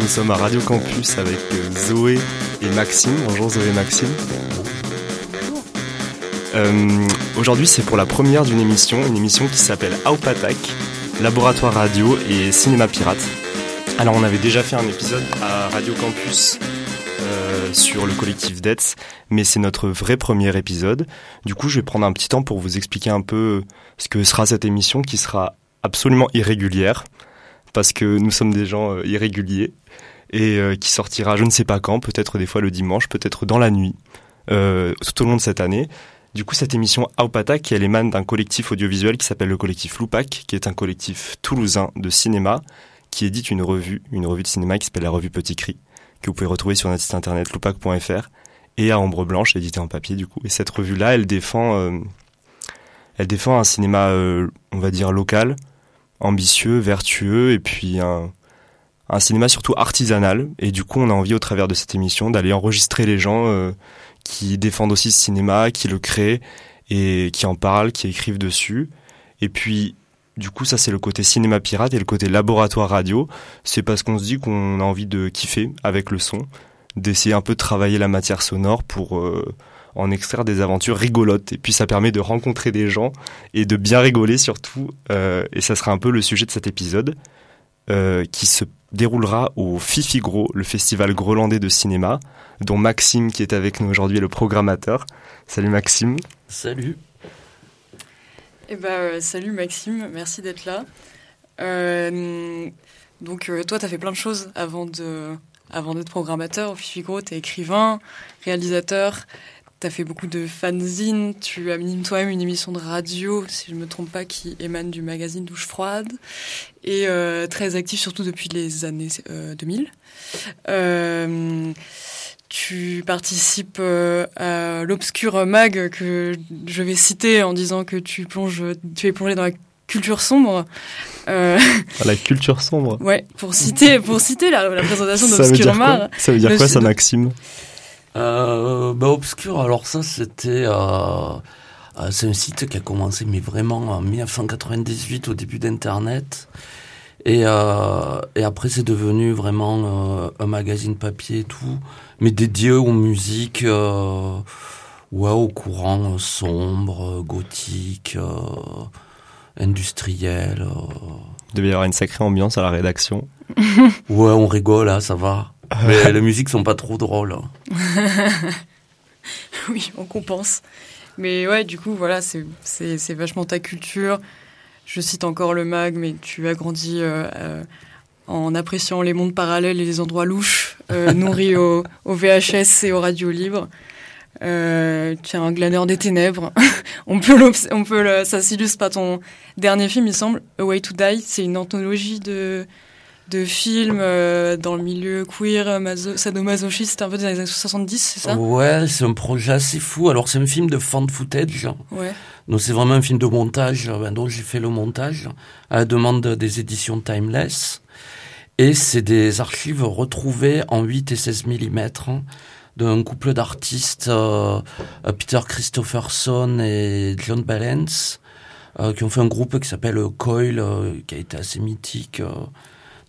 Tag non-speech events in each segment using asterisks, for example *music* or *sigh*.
nous sommes à Radio Campus avec euh, Zoé et Maxime. Bonjour Zoé et Maxime. Euh, Aujourd'hui, c'est pour la première d'une émission, une émission qui s'appelle Aupatak, Laboratoire Radio et Cinéma Pirate. Alors, on avait déjà fait un épisode à Radio Campus euh, sur le collectif DETS, mais c'est notre vrai premier épisode. Du coup, je vais prendre un petit temps pour vous expliquer un peu ce que sera cette émission qui sera absolument irrégulière, parce que nous sommes des gens irréguliers, et euh, qui sortira je ne sais pas quand, peut-être des fois le dimanche, peut-être dans la nuit, euh, tout au long de cette année. Du coup, cette émission Aupata, elle émane d'un collectif audiovisuel qui s'appelle le collectif Loupac, qui est un collectif toulousain de cinéma, qui édite une revue, une revue de cinéma qui s'appelle la revue Petit Cri, que vous pouvez retrouver sur notre site internet loupac.fr, et à Ombre Blanche, édité en papier du coup. Et cette revue-là, elle défend, euh, elle défend un cinéma, euh, on va dire local, ambitieux, vertueux, et puis un, un cinéma surtout artisanal. Et du coup, on a envie au travers de cette émission d'aller enregistrer les gens euh, qui défendent aussi ce cinéma, qui le créent et qui en parlent, qui écrivent dessus. Et puis, du coup, ça c'est le côté cinéma pirate et le côté laboratoire radio. C'est parce qu'on se dit qu'on a envie de kiffer avec le son, d'essayer un peu de travailler la matière sonore pour euh, en extraire des aventures rigolotes. Et puis ça permet de rencontrer des gens et de bien rigoler surtout. Euh, et ça sera un peu le sujet de cet épisode euh, qui se déroulera au Fifi Gros, le festival grolandais de cinéma, dont Maxime, qui est avec nous aujourd'hui, est le programmateur. Salut Maxime. Salut. Eh ben, euh, salut Maxime, merci d'être là. Euh, donc, euh, toi, tu as fait plein de choses avant de avant d'être programmateur. Au Fifi Gros, tu es écrivain, réalisateur, tu as fait beaucoup de fanzines, tu animes toi-même une émission de radio, si je ne me trompe pas, qui émane du magazine Douche Froide, et euh, très actif surtout depuis les années euh, 2000. Euh, tu participes euh, à l'obscur mag que je vais citer en disant que tu plonges, tu es plongé dans la culture sombre. Euh, la culture sombre. Ouais, pour citer, pour citer la, la présentation Ça veut dire d'Obscur quoi? Mag. Ça veut dire quoi ça Maxime? Euh, bah, Obscur, alors ça c'était... Euh, euh, c'est un site qui a commencé mais vraiment en 1998 au début d'Internet. Et, euh, et après c'est devenu vraiment euh, un magazine papier et tout, mais dédié aux musiques, euh, ouais, au courant euh, sombre, euh, gothique, euh, industriel. euh. Il devait y avoir une sacrée ambiance à la rédaction. Ouais, on rigole, hein, ça va. Mais les musiques sont pas trop drôles. hein. *laughs* Oui, on compense. Mais ouais, du coup, voilà, c'est- vachement ta culture. Je cite encore le mag, mais tu as grandi euh, euh, en appréciant les mondes parallèles et les endroits louches, euh, *laughs* nourris au, au VHS et aux radios libres. Euh, tu es un glaneur des ténèbres. *laughs* on peut, on peut le- ça s'illustre par ton dernier film, il semble, A Way to Die. C'est une anthologie de, de films euh, dans le milieu queer, maso, sadomasochiste, un peu des années 70, c'est ça? Ouais, c'est un projet assez fou. Alors c'est un film de fan footage. Ouais. Donc c'est vraiment un film de montage ben, dont j'ai fait le montage à la demande des éditions Timeless. Et c'est des archives retrouvées en 8 et 16 mm d'un couple d'artistes, euh, euh, Peter Christopherson et John Balance, euh, qui ont fait un groupe qui s'appelle Coil, euh, qui a été assez mythique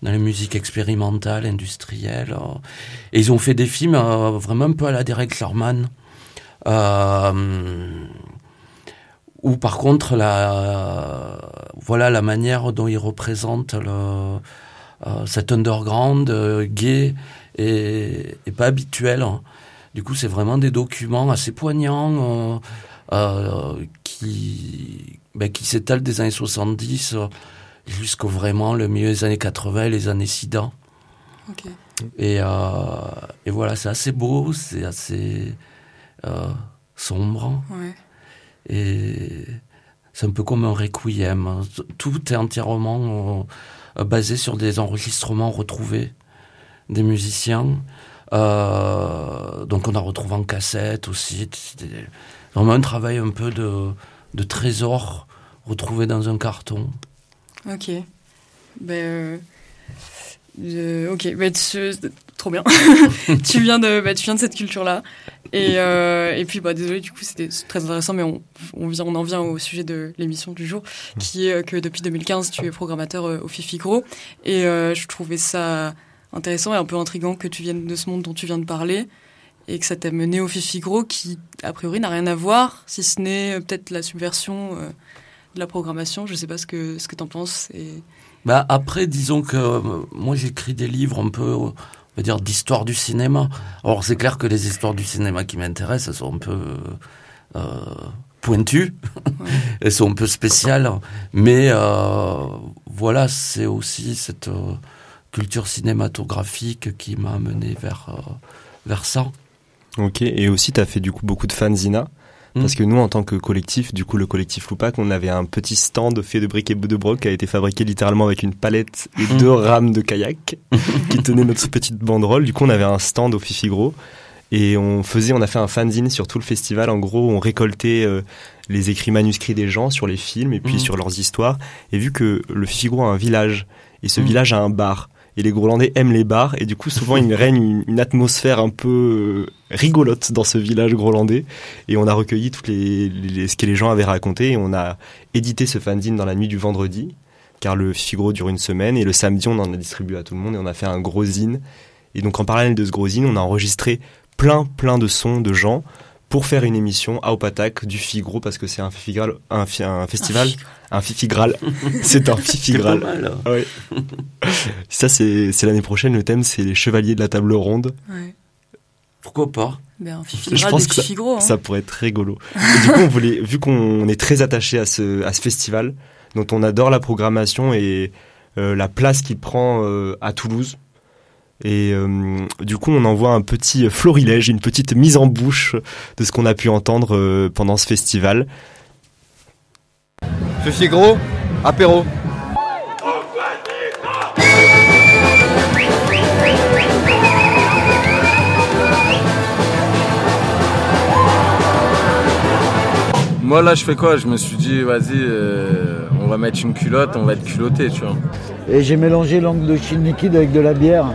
dans la musique expérimentale, industrielle. euh. Et ils ont fait des films euh, vraiment un peu à la Derek Sherman. Euh, ou par contre la voilà la manière dont ils représentent le euh, cet underground euh, gay et, pas habituel. Du coup, c'est vraiment des documents assez poignants euh, euh, qui ben, qui s'étalent des années 70 euh, jusqu'au vraiment le milieu des années 80 et les années SIDA. Ok. Et, euh, et voilà, c'est assez beau, c'est assez euh, sombre. Ouais. Et c'est un peu comme un requiem. hein. Tout est entièrement euh, basé sur des enregistrements retrouvés des musiciens. Euh, donc on a retrouvé en cassette aussi. Vraiment un travail un peu de, de trésor retrouvé dans un carton. Ok. Ben, euh, euh, ok, ben, trop bien. *laughs* tu, viens de, ben, tu viens de cette culture-là. Et, euh, et puis, bah, désolé, du coup, c'était très intéressant, mais on, on, vient, on en vient au sujet de l'émission du jour, qui est que depuis 2015, tu es programmateur au Fifi Gros. Et je trouvais ça intéressant et un peu intrigant que tu viennes de ce monde dont tu viens de parler et que ça t'a mené au Fifigro qui, a priori, n'a rien à voir, si ce n'est peut-être la subversion de la programmation. Je ne sais pas ce que, ce que tu en penses. Et... Bah après, disons que moi j'écris des livres un peu on va dire, d'histoire du cinéma. Alors c'est clair que les histoires du cinéma qui m'intéressent, elles sont un peu euh, pointues, *laughs* elles sont un peu spéciales, mais euh, voilà, c'est aussi cette euh, culture cinématographique qui m'a amené vers, euh, vers ça. Ok, et aussi tu as fait du coup beaucoup de fanzina. Parce mm. que nous, en tant que collectif, du coup, le collectif Loupac, on avait un petit stand fait de briques et de broc qui a été fabriqué littéralement avec une palette et mm. deux rames de kayak *laughs* qui tenaient notre petite banderole. Du coup, on avait un stand au Fifigro et on faisait, on a fait un fanzine sur tout le festival. En gros, on récoltait euh, les écrits manuscrits des gens sur les films et puis mm. sur leurs histoires. Et vu que le Fifigro a un village et ce village a un bar et les Groenlandais aiment les bars. Et du coup souvent il règne une, atmosphère un peu euh, rigolote dans ce village groenlandais et on a recueilli toutes les, ce que les gens avaient raconté. Et on a édité ce fanzine dans la nuit du vendredi car le Figaro dure une semaine. Et le samedi on en a distribué à tout le monde. Et on a fait un gros zine. Et donc en parallèle de ce gros zine on a enregistré plein plein de sons de gens pour faire une émission à Opatak du Figaro parce que c'est un, festival, fifigral. *laughs* c'est un fifigral. Mal, hein. *laughs* Ça, c'est l'année prochaine. Le thème, c'est les chevaliers de la table ronde. Pourquoi pas? Ben, Je pense que hein. ça, pourrait être rigolo. *laughs* Et du coup, on voulait, vu qu'on est très attaché à ce, à ce festival, dont on adore la programmation et euh, la place qu'il prend euh, à Toulouse, et euh, du coup, on envoie un petit florilège, une petite mise en bouche de ce qu'on a pu entendre euh, pendant ce festival. Ceci gros, apéro. Moi là je fais quoi? Je me suis dit vas-y euh, on va mettre une culotte, on va être culotté tu vois. Et j'ai mélangé l'angle de Chine liquide avec de la bière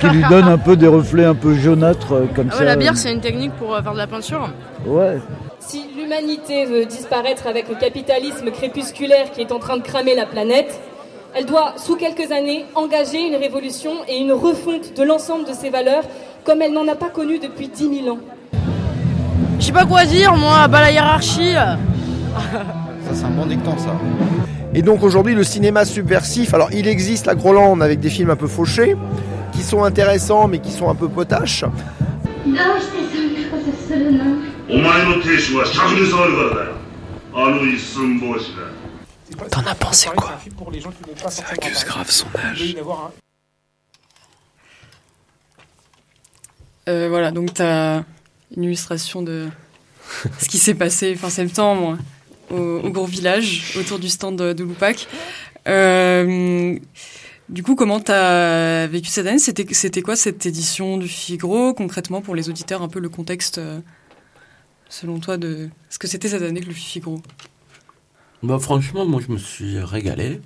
qui lui donne un peu des reflets un peu jaunâtres euh, comme ah ça. la bière, c'est une technique pour euh, faire de la peinture. Ouais. Si l'humanité veut disparaître avec le capitalisme crépusculaire qui est en train de cramer la planète, elle doit, sous quelques années, engager une révolution et une refonte de l'ensemble de ses valeurs comme elle n'en a pas connu depuis 10 000 ans. Je sais pas quoi dire, moi, bah la hiérarchie. *laughs* ça, c'est un bon dicton, ça. Et donc aujourd'hui, le cinéma subversif, alors il existe la Groland avec des films un peu fauchés, qui sont intéressants mais qui sont un peu potaches. T'en as pensé quoi Ça accuse grave son âge. Euh, voilà, donc tu as une illustration de ce qui s'est passé fin septembre au, gros village autour du stand de, de Lupac. Euh, du coup, comment tu as vécu cette année? C'était, c'était quoi cette édition du Figaro? Concrètement pour les auditeurs Un peu le contexte, euh, selon toi, de ce que c'était cette année que le Figaro bah, Franchement, moi, je me suis régalé.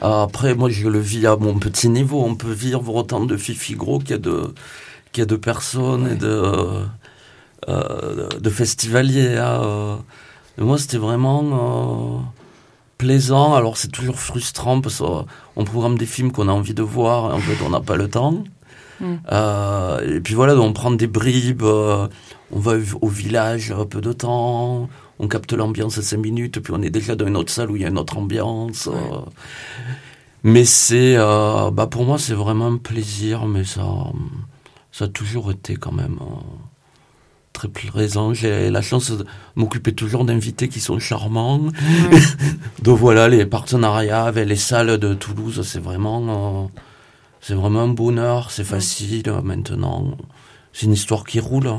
Après, moi, je le vis à mon petit niveau. On peut vivre autant de Figaro qu'il y a de, qu'il y a de personnes et de, euh, de festivaliers. Hein, euh. moi, c'était vraiment plaisant. Alors c'est toujours frustrant parce qu'on programme des films qu'on a envie de voir et en fait on n'a pas le temps. Mm. Euh, et puis voilà, on prend des bribes, euh, on va au village un peu de temps, on capte l'ambiance à 5 minutes, puis on est déjà dans une autre salle où il y a une autre ambiance. Euh. mais c'est, bah pour moi c'est vraiment un plaisir, mais ça, ça a toujours été quand même très présent. J'ai la chance de m'occuper toujours d'invités qui sont charmants. *laughs* Donc voilà, les partenariats avec les salles de Toulouse, c'est vraiment, euh, c'est vraiment un bonheur. C'est facile euh, maintenant. C'est une histoire qui roule.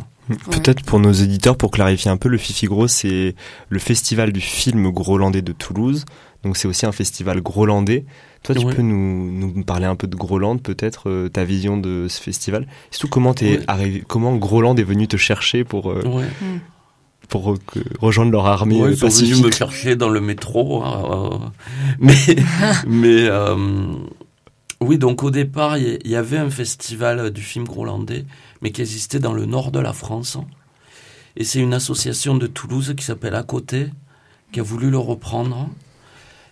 Peut-être pour nos éditeurs, pour clarifier un peu, le Fifigro, c'est le festival du film grolandais de Toulouse. Donc c'est aussi un festival grolandais. Toi, tu peux nous, nous, parler un peu de Groland, peut-être euh, ta vision de ce festival? Surtout comment es arrivé, comment Groland est venu te chercher pour euh, pour rejoindre leur armée ouais, Ils sont venus me chercher dans le métro, hein, euh, *laughs* mais *laughs* mais oui. Donc au départ, il y, avait un festival du film grolandais, mais qui existait dans le nord de la France. Et c'est une association de Toulouse qui s'appelle À côté qui a voulu le reprendre.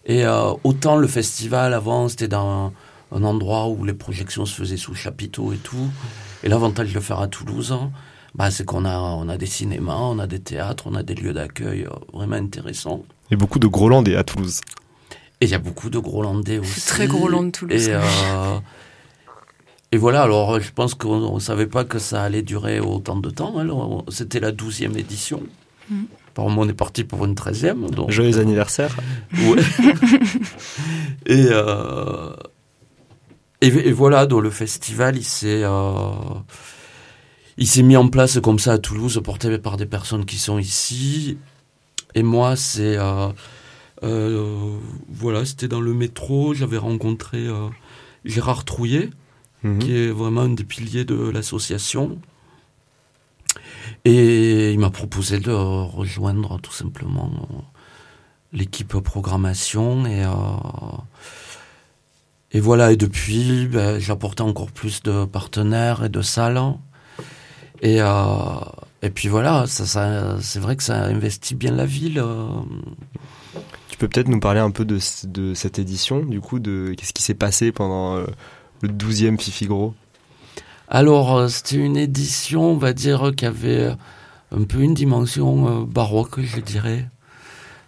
Et euh, autant le festival avant, c'était dans un endroit où les projections se faisaient sous chapiteau et tout. Et l'avantage de le faire à Toulouse, bah, c'est qu'on a, on a des cinémas, on a des théâtres, on a des lieux d'accueil euh, vraiment intéressants. Et beaucoup de Grolandais à Toulouse. Et il y a beaucoup de Grolandais aussi. C'est très Groland Toulouse. Et, euh, et voilà, alors je pense qu'on ne savait pas que ça allait durer autant de temps. Alors, C'était la douzième édition. Mm. Par on est parti pour une treizième. Donc, Joyeux anniversaire. Ouais. *laughs* et, euh, et, et voilà, donc le festival, il s'est, euh, il s'est mis en place comme ça à Toulouse, porté par des personnes qui sont ici. Et moi, c'est, euh, euh, voilà, c'était dans le métro. J'avais rencontré euh, Gérard Trouillet, Mhm. qui est vraiment un des piliers de l'association. Et il m'a proposé de rejoindre tout simplement l'équipe programmation et euh, et voilà et depuis ben, j'ai apporté encore plus de partenaires et de salles et euh, et puis voilà ça, ça c'est vrai que ça investit bien la ville euh. Tu peux peut-être nous parler un peu de, de cette édition, du coup, de qu'est-ce qui s'est passé pendant le 12e Fifi Gros alors euh, c'était une édition on va dire qui avait un peu une dimension euh, baroque je dirais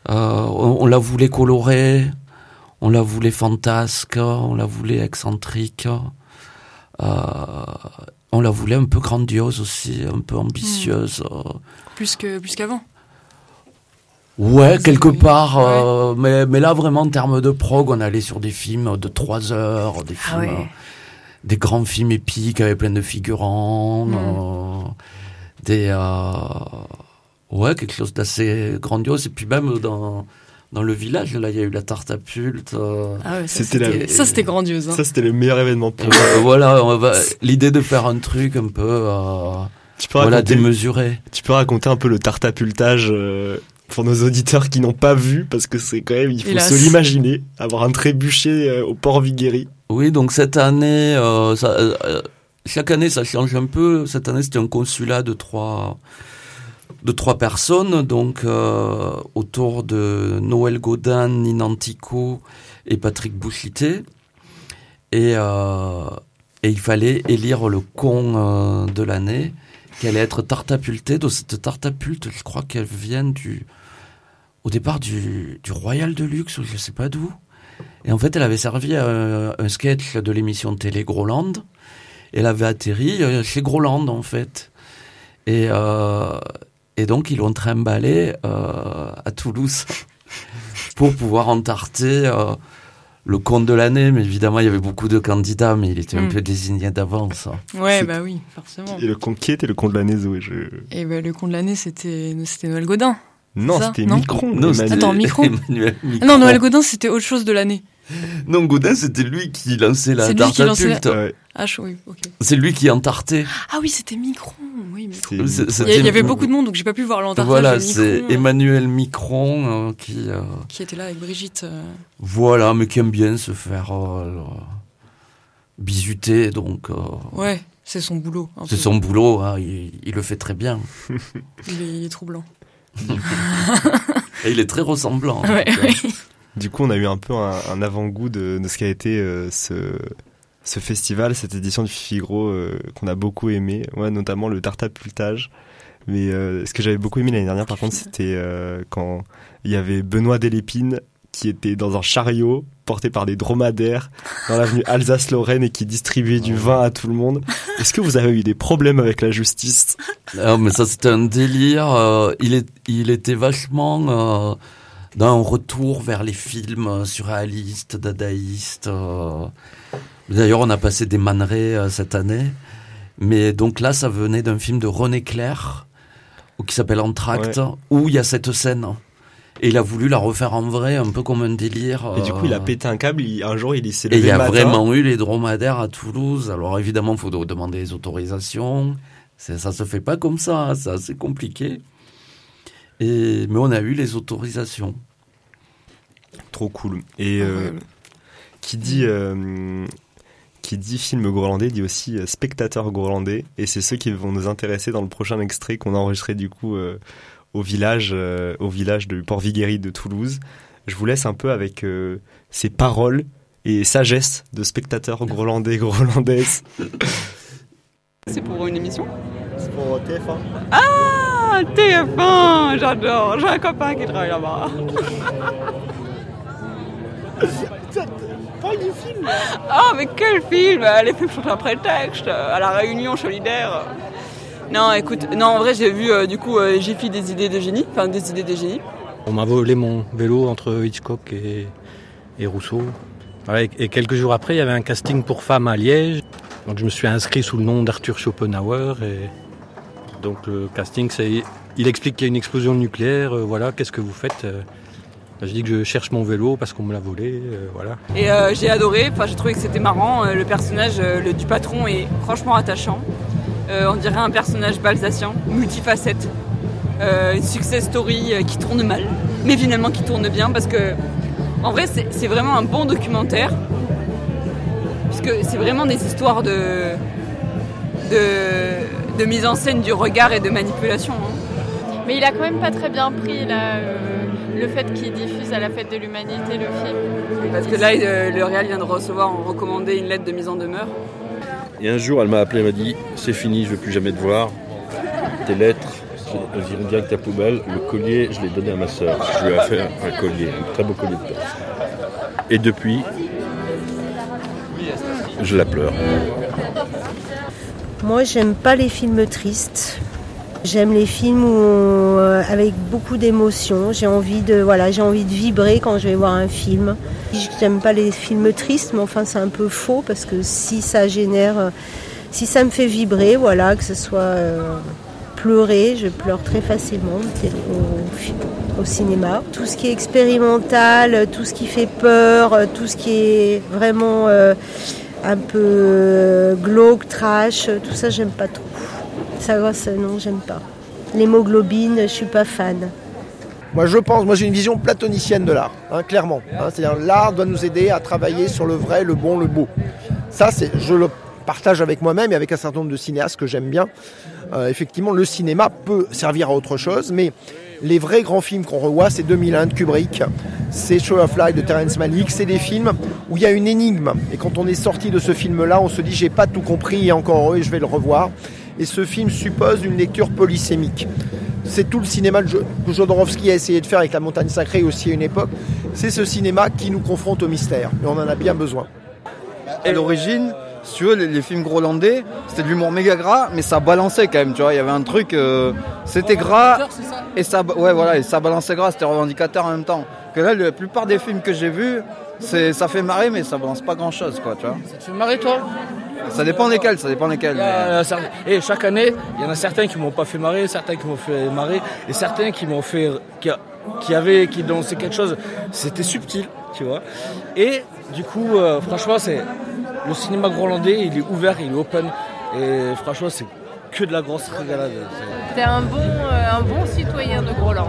Euh, on, on la voulait colorée on la voulait fantasque, on la voulait excentrique, euh, on la voulait un peu grandiose aussi, un peu ambitieuse. euh. Plus que plus qu'avant. Ouais, quelque part, euh, mais, mais là vraiment en termes de prog, on allait sur des films de trois heures, des Ah films, euh, des grands films épiques avec plein de figurants, Mm. euh, des euh, ouais quelque chose d'assez grandiose et puis même dans dans le village là il y a eu la tarte à pulte. euh, Ah ouais, ça, C'était ça, c'était grandiose. hein. Ça, c'était le meilleur événement pour Euh, voilà, on va- l'idée de faire un truc un peu euh, tu peux, voilà raconter, démesuré. tu peux raconter un peu le tartapultage euh, pour nos auditeurs qui n'ont pas vu, parce que c'est quand même, il faut Hélas. se l'imaginer, avoir un trébuchet euh, au port Viguéry. Oui, donc cette année, euh, ça, euh, chaque année ça change un peu. Cette année c'était un consulat de trois de trois personnes, donc euh, autour de Noël Godin, Ninantico et Patrick Bouchité. Et, euh, et il fallait élire le con euh, de l'année, qui allait être Tartapulté. Donc cette Tartapulte, je crois qu'elle vient du au départ du, du Royal de Luxe, ou je sais pas d'où. Et en fait, elle avait servi à un, un sketch de l'émission télé Groland. Elle avait atterri euh, chez Groland, en fait. Et, euh, et donc, ils l'ont trimballé euh, à Toulouse *laughs* pour pouvoir entarter euh, le compte de l'année. Mais évidemment, il y avait beaucoup de candidats, mais il était un Mm. peu désigné d'avance. Ouais, C'est- bah oui, forcément. Et le con qui était le con de l'année, Zoé? Je... Et bah, le con de l'année, c'était c'était Noël Godin. Non, c'était Micron. Non, Attends, Micron *laughs* Emmanuel Micron. non, Noël Godin, c'était autre chose de l'année. Non, Godin, c'était lui qui lançait la C'est lui qui lançait la- tartapulte. Ouais, Ah, oui, ok. C'est lui qui entartait. Ah oui, c'était Micron. Oui, C'est- Il y, avait beaucoup de monde, donc j'ai pas pu voir l'entartage Voilà, c'est Micron, euh, Emmanuel Micron euh, qui, euh, qui était là avec Brigitte. euh. voilà, mais qui aime bien se faire euh, bisuter, donc euh, Ouais, c'est son boulot. c'est son boulot, hein, il, il le fait très bien. Il est, il est troublant. *laughs* Et il est très ressemblant. Ouais, ouais. Du coup, on a eu un peu un, un avant-goût de, de ce qu'a été euh, ce, ce festival, cette édition du Fifi Gros euh, qu'on a beaucoup aimé, ouais, notamment le tartapultage. Mais euh, ce que j'avais beaucoup aimé l'année dernière, par contre, c'était euh, quand il y avait Benoît Delépine qui était dans un chariot porté par des dromadaires dans l'avenue Alsace-Lorraine et qui distribuait du vin à tout le monde. Est-ce que vous avez eu des problèmes avec la justice? Non, mais ça c'était un délire. euh, il, est, il était vachement euh, dans un retour vers les films euh, surréalistes, dadaïstes. euh. D'ailleurs, on a passé des manerets euh, cette année. Mais donc là, ça venait d'un film de René Clair, ou qui s'appelle Entracte, où il y a cette scène. Et il a voulu la refaire en vrai, un peu comme un délire. Et du coup, il a euh, pété un câble. il- un jour, il s'est et levé il y a matin. vraiment eu les dromadaires à Toulouse. Alors évidemment, il faut de- demander les autorisations. Ça se fait pas comme ça, hein, c'est assez compliqué. Et, mais on a eu les autorisations. Trop cool. Et euh, qui dit euh, qui dit film grolandais dit aussi spectateur grolandais et c'est ceux qui vont nous intéresser dans le prochain extrait qu'on a enregistré du coup euh, au village euh, au village de Port Viguéry de Toulouse. Je vous laisse un peu avec euh, ces paroles et sagesse de spectateurs grolandais, grolandaises. C'est pour une émission? C'est pour TF1. Ah, TF1, j'adore. J'ai un copain qui travaille là-bas. Parle du film Ah, mais quel film? Les films sont un prétexte à la réunion solidaire. Non, écoute, non, en vrai, j'ai vu, euh, du coup, euh, j'ai fait des idées de génie, enfin, des idées de génie. On m'a volé mon vélo entre Hitchcock et, et Rousseau. Et, quelques jours après, il y avait un casting pour femmes à Liège. Donc je me suis inscrit sous le nom d'Arthur Schopenhauer. Et donc le casting, c'est, il explique qu'il y a une explosion nucléaire. euh, voilà, qu'est-ce que vous faites Je dis que je cherche mon vélo parce qu'on me l'a volé. euh, voilà. Et euh, j'ai adoré, enfin, j'ai trouvé que c'était marrant. Le personnage le, du patron est franchement attachant. Euh, on dirait un personnage balsacien, multifacette. Euh, une success story euh, qui tourne mal, mais finalement qui tourne bien parce que, en vrai, c'est vraiment un bon documentaire. Puisque c'est vraiment des histoires de, de, de mise en scène du regard et de manipulation. hein. Mais il a quand même pas très bien pris là, le fait qu'il diffuse à la fête de l'humanité le film. Parce que là, le Real vient de recevoir en recommandé une lettre de mise en demeure. Et un jour, elle m'a appelé, elle m'a dit C'est fini, je veux plus jamais te voir. Tes lettres, elles iront direct à la poubelle. Le collier, je l'ai donné à ma soeur. Je lui ai fait un, un collier, un très beau collier de perles. Et depuis, je la pleure. Moi, j'aime pas les films tristes. J'aime les films euh, avec beaucoup d'émotions. J'ai envie de voilà, j'ai envie de vibrer quand je vais voir un film. J'aime pas les films tristes, mais enfin c'est un peu faux parce que si ça génère, euh, si ça me fait vibrer, voilà, que ce soit euh, pleurer, je pleure très facilement au, cinéma. Tout ce qui est expérimental, tout ce qui fait peur, tout ce qui est vraiment un peu glauque, trash, tout ça j'aime pas trop. Ça, ça non, j'aime pas. L'hémoglobine, je suis pas fan. Moi, je pense, moi j'ai une vision platonicienne de l'art, hein, clairement. hein. C'est-à-dire l'art doit nous aider à travailler sur le vrai, le bon, le beau. Ça, je le partage avec moi-même et avec un certain nombre de cinéastes que j'aime bien. Euh, effectivement, le cinéma peut servir à autre chose, mais les vrais grands films qu'on revoit, c'est 2001 de Kubrick, c'est Show of Light de Terrence Malick, c'est des films où il y a une énigme. Et quand on est sorti de ce film-là, on se dit j'ai pas tout compris et encore heureux, et je vais le revoir. Et ce film suppose une lecture polysémique. C'est tout le cinéma que Jodorowsky a essayé de faire avec La Montagne Sacrée aussi à une époque. C'est ce cinéma qui nous confronte au mystère. Et on en a bien besoin. À l'origine, si tu veux, les, les films grolandais, c'était de l'humour méga gras, mais ça balançait quand même, tu vois. Il y avait un truc, euh, c'était gras, et ça, ouais, voilà, et ça balançait gras, c'était revendicateur en même temps. Que là, la plupart des films que j'ai vus, ça fait marrer, mais ça balance pas grand chose, quoi, tu vois. Ça te fait marrer toi? Ça dépend desquels, ça dépend ça- Et chaque année, il y en a certains qui m'ont pas fait marrer, certains qui m'ont fait marrer, et certains qui m'ont fait, qui, a- qui avaient, qui dansaient quelque chose. C'était subtil, tu vois. Et du coup, euh, franchement, c'est le cinéma grolandais, il est ouvert, il est open, et franchement, c'est que de la grosse régalade. T'es un bon, euh, un bon citoyen de Groland.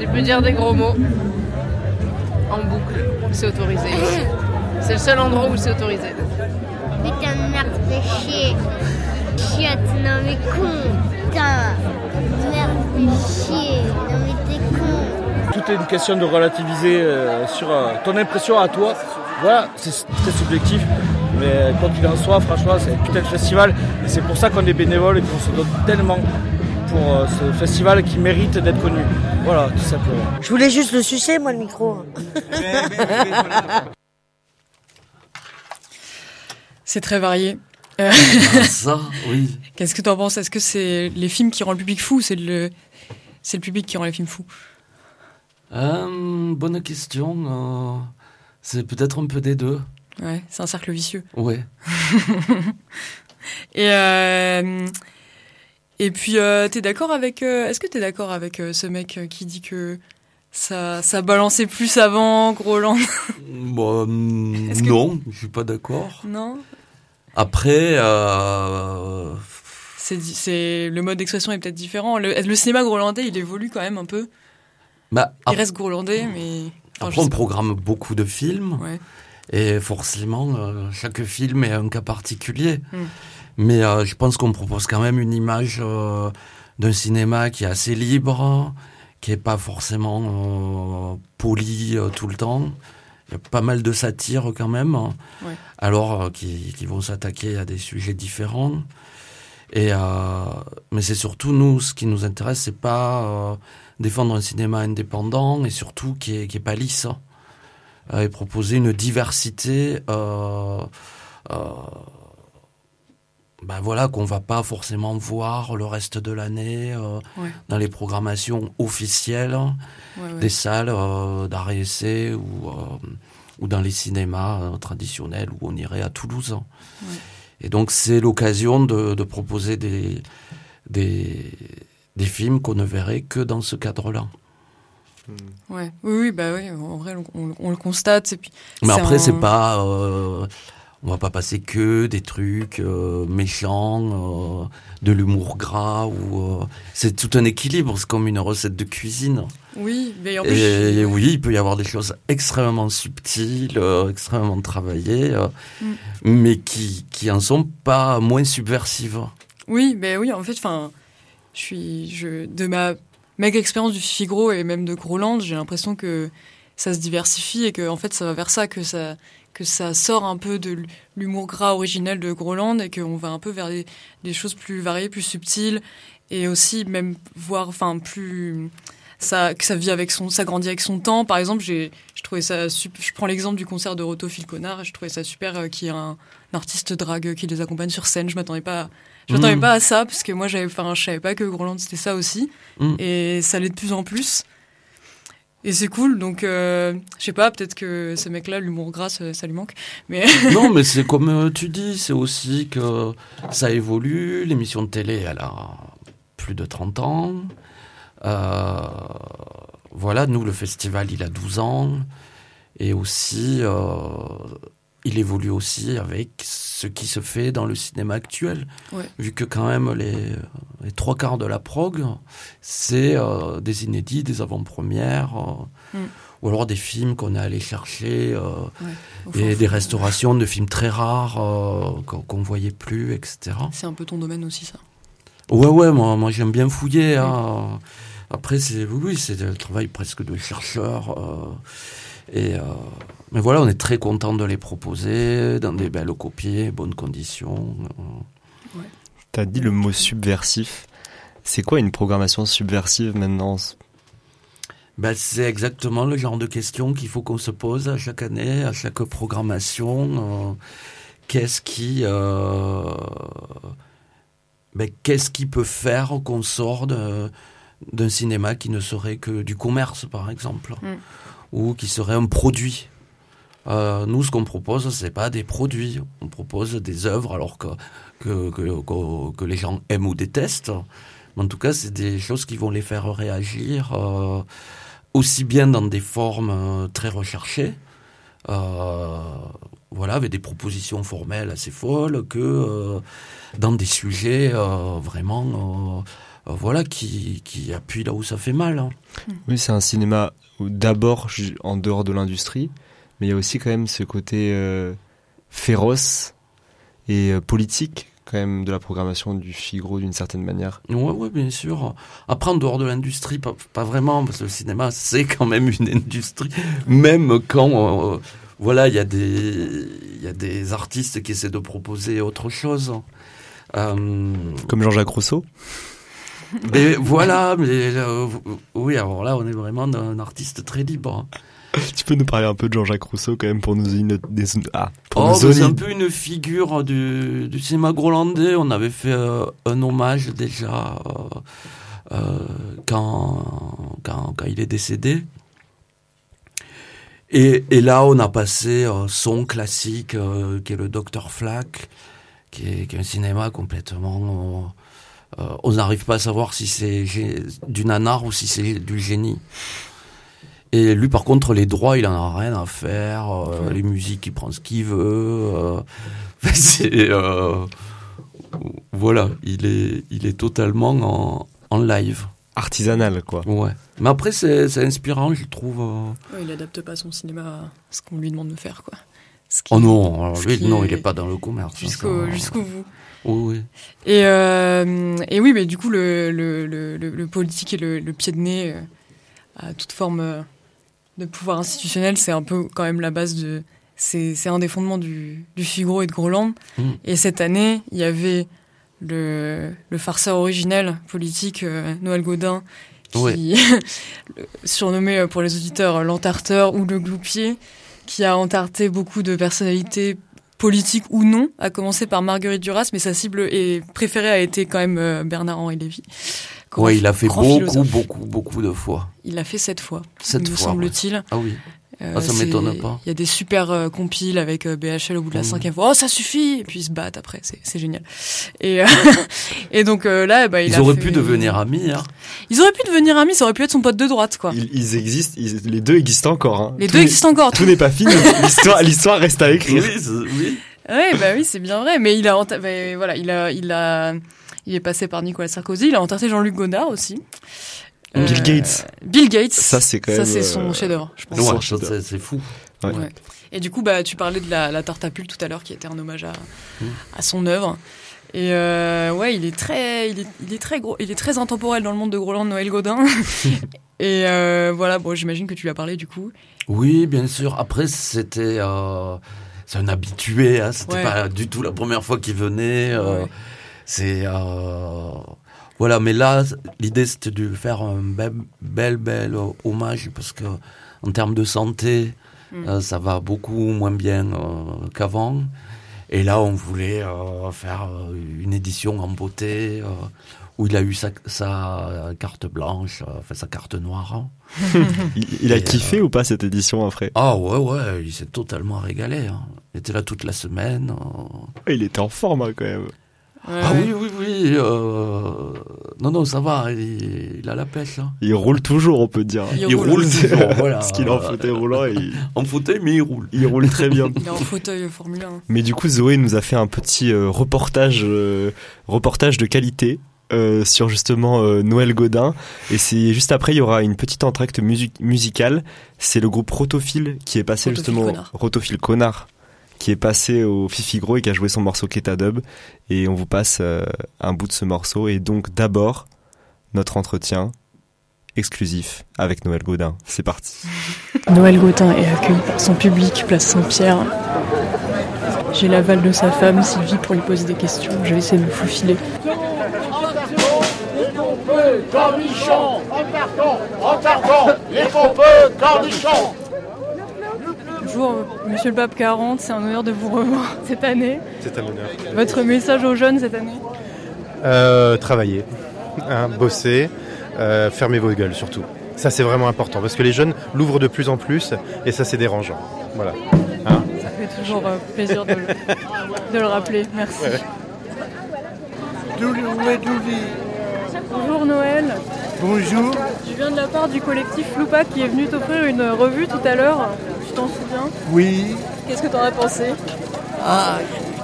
Tu peux dire des gros mots en boucle, c'est autorisé. *laughs* C'est le seul endroit où c'est autorisé. Putain de merde, fais chier. Chiotte, non mais con. Putain. Merde, fais chier. Non mais t'es con. Tout est une question de relativiser euh, sur euh, ton impression à toi. Voilà, c'est très subjectif. Mais quoi qu'il en soit, franchement, c'est un putain de festival. Et c'est pour ça qu'on est bénévole et qu'on se donne tellement pour euh, ce festival qui mérite d'être connu. Voilà, tout simplement. Je voulais juste le sucer, moi, le micro. C'est très varié. Euh, *laughs* ça, oui. Qu'est-ce que tu en penses? Est-ce que c'est les films qui rendent le public fou ou c'est le, c'est le public qui rend les films fous? Euh, bonne question. euh, c'est peut-être un peu des deux. Ouais, c'est un cercle vicieux. Ouais. *laughs* Et, et puis, t'es d'accord avec. Est-ce que t'es d'accord avec ce mec qui dit que ça, ça balançait plus avant, Groland *laughs* que- non, je suis pas d'accord. Non? Après, euh, c'est, Le mode d'expression est peut-être différent. Le, le cinéma grolandais, il évolue quand même un peu. bah, Il ap- reste grolandais, mais. enfin, après, on programme beaucoup de films. Ouais. Et forcément, euh, chaque film est un cas particulier. Mm. Mais euh, je pense qu'on propose quand même une image euh, d'un cinéma qui est assez libre, qui est pas forcément poli tout le temps, il y a pas mal de satires quand même, Ouais. alors euh, qui, qui vont s'attaquer à des sujets différents. Et euh, mais c'est surtout nous, ce qui nous intéresse, c'est pas euh, défendre un cinéma indépendant et surtout qui est qui est pas lisse hein. Euh, et proposer une diversité. Ben voilà qu'on va pas forcément voir le reste de l'année euh, Ouais. dans les programmations officielles Ouais, ouais. des salles euh, d'art et essai ou euh, ou dans les cinémas euh, traditionnels où on irait à Toulouse. Et donc c'est l'occasion de, de proposer des, des des films qu'on ne verrait que dans ce cadre-là. Ouais. Oui, oui, bah oui, en vrai, on, on- on le constate. Et puis, Mais après un- c'est pas on va pas passer que des trucs euh, méchants, euh, de l'humour gras ou euh, c'est tout un équilibre, c'est comme une recette de cuisine. Oui, mais en plus. Et oui, il peut y avoir des choses extrêmement subtiles, extrêmement travaillées, Mm. mais qui qui en sont pas moins subversives. Oui, ben oui, en fait, enfin, je suis, je, de ma méga expérience du Figaro et même de Groland, j'ai l'impression que ça se diversifie et que, en fait, ça va vers ça, que ça, que ça sort un peu de l'humour gras originel de Groland et qu'on va un peu vers des, des choses plus variées, plus subtiles et aussi même voir, enfin, plus, ça, que ça vit avec son, ça grandit avec son temps. Par exemple, j'ai, je trouvais ça, je prends l'exemple du concert de Roto Philconnard et je trouvais ça super euh, qu'il y ait un, un artiste drague qui les accompagne sur scène. Je m'attendais pas, je m'attendais Mm. pas à ça parce que moi j'avais, enfin, je savais pas que Groland c'était ça aussi Mm. et ça l'est de plus en plus. Et c'est cool, donc euh, je sais pas, peut-être que ces mecs-là, l'humour gras, ça, lui manque. Mais *laughs* non, mais c'est comme euh, tu dis, c'est aussi que ça évolue. L'émission de télé, elle a plus de 30 ans. Euh, voilà, nous, le festival, il a 12 ans. Et aussi, il évolue aussi avec ce qui se fait dans le cinéma actuel. Ouais. Vu que quand même, les, les trois quarts de la prog, c'est euh, des inédits, des avant-premières. euh, Mm. Ou alors des films qu'on est allé chercher, euh, et fond, des restaurations de films très rares qu'on qu'on voyait plus, etc. c'est un peu ton domaine aussi, ça. Ouais, ouais, moi, moi j'aime bien fouiller. hein. Après, c'est oui, oui, c'est le travail presque de chercheur. Euh, et euh, mais voilà, on est très content de les proposer dans des belles copies, bonnes conditions. euh. T'as dit le mot subversif. C'est quoi une programmation subversive maintenant? Ben, c'est exactement le genre de questions qu'il faut qu'on se pose à chaque année, à chaque programmation. euh, qu'est-ce qui, euh, ben, qu'est-ce qui peut faire qu'on sort de- d'un cinéma qui ne serait que du commerce, par exemple, Mm. Ou qui serait un produit. Euh, nous, ce qu'on propose, c'est pas des produits. On propose des œuvres, alors que que, que, les gens aiment ou détestent. Mais en tout cas, c'est des choses qui vont les faire réagir, euh, aussi bien dans des formes euh, très recherchées, voilà, avec des propositions formelles assez folles, que dans des sujets vraiment, voilà, qui, qui appuient là où ça fait mal. hein. Oui, c'est un cinéma d'abord en dehors de l'industrie, mais il y a aussi quand même ce côté euh, féroce et euh, politique quand même de la programmation du Figaro d'une certaine manière. Ouais, ouais, bien sûr. Après, en dehors de l'industrie, pas, pas vraiment, parce que le cinéma, *laughs* c'est quand même une industrie. Même quand, euh, voilà, il y a des, il y a des artistes qui essaient de proposer autre chose. Comme Jean-Jacques Rousseau. Mais voilà, mais euh, oui, alors là, on est vraiment un artiste très libre. Tu peux nous parler un peu de Jean-Jacques Rousseau quand même pour nous donner des ah, Oh, c'est un peu une figure du, du cinéma grolandais. On avait fait euh, un hommage déjà euh, euh, quand, quand, quand il est décédé. Et, et là, on a passé son classique, qui est le Docteur Flack, qui est, qui est un cinéma complètement... euh, on n'arrive pas à savoir si c'est du nanar ou si c'est du génie. Et lui, par contre, les droits, il en a rien à faire. euh, Les musiques, il prend ce qu'il veut. euh, *laughs* c'est, euh, voilà, il est, il est totalement en, en live. Artisanal, quoi. Ouais. Mais après, c'est inspirant, je trouve. Ouais, il adapte pas son cinéma à ce qu'on lui demande de faire, quoi. Qui- Oh non, alors lui, qui non, il est pas dans le commerce. Jusqu'au jusqu'au bout. Oui, oui. Et, euh, et oui, mais du coup, le, le, le, politique et le, pied de nez euh, à toute forme euh, de pouvoir institutionnel, c'est un peu quand même la base de. C'est c'est un des fondements du, du Figaro et de Groland. Mm. Et cette année, il y avait le, le farceur originel politique euh, Noël Gaudin, qui, Ouais. *laughs* le- surnommé pour les auditeurs l'entarteur ou le gloupier, qui a entarté beaucoup de personnalités politiques ou non, à commencer par Marguerite Duras, mais sa cible et préférée a été quand même euh, Bernard-Henri Lévy. Ouais, il a fait beaucoup, philosophe. beaucoup, beaucoup de fois. Il l'a fait sept fois, Sept me semble-t-il. Ah oui. Euh, Ah, ça m'étonne pas. Il y a des super euh, compiles avec euh, BHL au bout de la Mm. cinquième fois. Oh, ça suffit Et puis ils se battent après, c'est génial. Et, euh, *laughs* et donc euh, là, bah, il Ils a auraient fait- pu devenir amis. Hein. Ils auraient pu devenir amis, ça aurait pu être son pote de droite, quoi. Ils, ils existent, ils- les deux existent encore. hein. Les Tout deux n'est- existent encore. Tout n'est pas fini. *laughs* L'histoire, reste à écrire. Oui, c'est- oui. Ouais, bah oui, c'est bien vrai. Mais il a, enta- bah, voilà, il a, il a, il est passé par Nicolas Sarkozy. Il a enterré Jean-Luc Godard aussi. Bill Gates. Bill Gates. Ça, c'est quand Ça, même, c'est euh, son chef-d'œuvre, je pense. Ouais, ça, c'est c'est fou. Ouais. Ouais. Et du coup, bah, tu parlais de la, la tarte à pull tout à l'heure, qui était un hommage à, Mm. à son œuvre. Et euh, ouais, il est très, il est, il est très gros, il est très intemporel dans le monde de Groland Noël Godin. *laughs* Et euh, voilà, bon, j'imagine que tu lui as parlé du coup. Oui, bien sûr. Après, c'était. euh, c'est un habitué. Hein. C'était Ouais. pas du tout la première fois qu'il venait. euh, Ouais. C'est. Voilà, mais là, l'idée c'était de lui faire un bel, bel, bel euh, hommage parce que en termes de santé, Mm. euh, ça va beaucoup moins bien euh, qu'avant. Et là, on voulait euh, faire une édition en beauté euh, où il a eu sa, sa carte blanche, euh, enfin sa carte noire. hein. *laughs* Il, il a Et, kiffé ou pas cette édition après? Ah ouais, ouais, il s'est totalement régalé. hein. Il était là toute la semaine. euh. Il était en forme hein, quand même. Ah oui, oui, oui. euh, Non, non, ça va, il, il a la pêche. hein. Il roule toujours, on peut dire. Il Il roule. roule toujours, voilà. Parce qu'il est en fauteuil roulant et il, *laughs* En fauteuil, mais il roule. il roule très bien. Il est en fauteuil euh, Formule 1. Mais du coup, Zoé nous a fait un petit euh, reportage, euh, reportage de qualité euh, sur justement euh, Noël Godin. Et c'est juste après, il y aura une petite entracte musi- musicale. C'est le groupe Rotophile qui est passé Rotophile justement Connard. Rotophile Connard qui est passé au Fifi Gros et qui a joué son morceau Keta Dub. Et on vous passe euh, un bout de ce morceau. Et donc d'abord notre entretien exclusif avec Noël Godin. C'est parti. *laughs* Noël Gaudin est accueilli par son public, place Saint-Pierre. J'ai l'aval de sa femme, Sylvie, pour lui poser des questions. Je vais essayer de me faufiler. cornichons En carton En carton Les pompeux cornichons Bonjour, monsieur le pape 40, c'est un honneur de vous revoir *laughs* cette année. C'est un honneur. Votre message aux jeunes cette année Euh, travailler, hein, bosser, euh, fermez vos gueules surtout. Ça c'est vraiment important parce que les jeunes l'ouvrent de plus en plus et ça c'est dérangeant. Voilà. Hein Ça fait toujours euh, plaisir de le, *laughs* de le rappeler. Merci. Ouais. Bonjour Noël. Bonjour. Je viens de la part du collectif Loupa qui est venu t'offrir une revue tout à l'heure. T'en souviens Oui. Qu'est-ce que t'en as pensé Ah,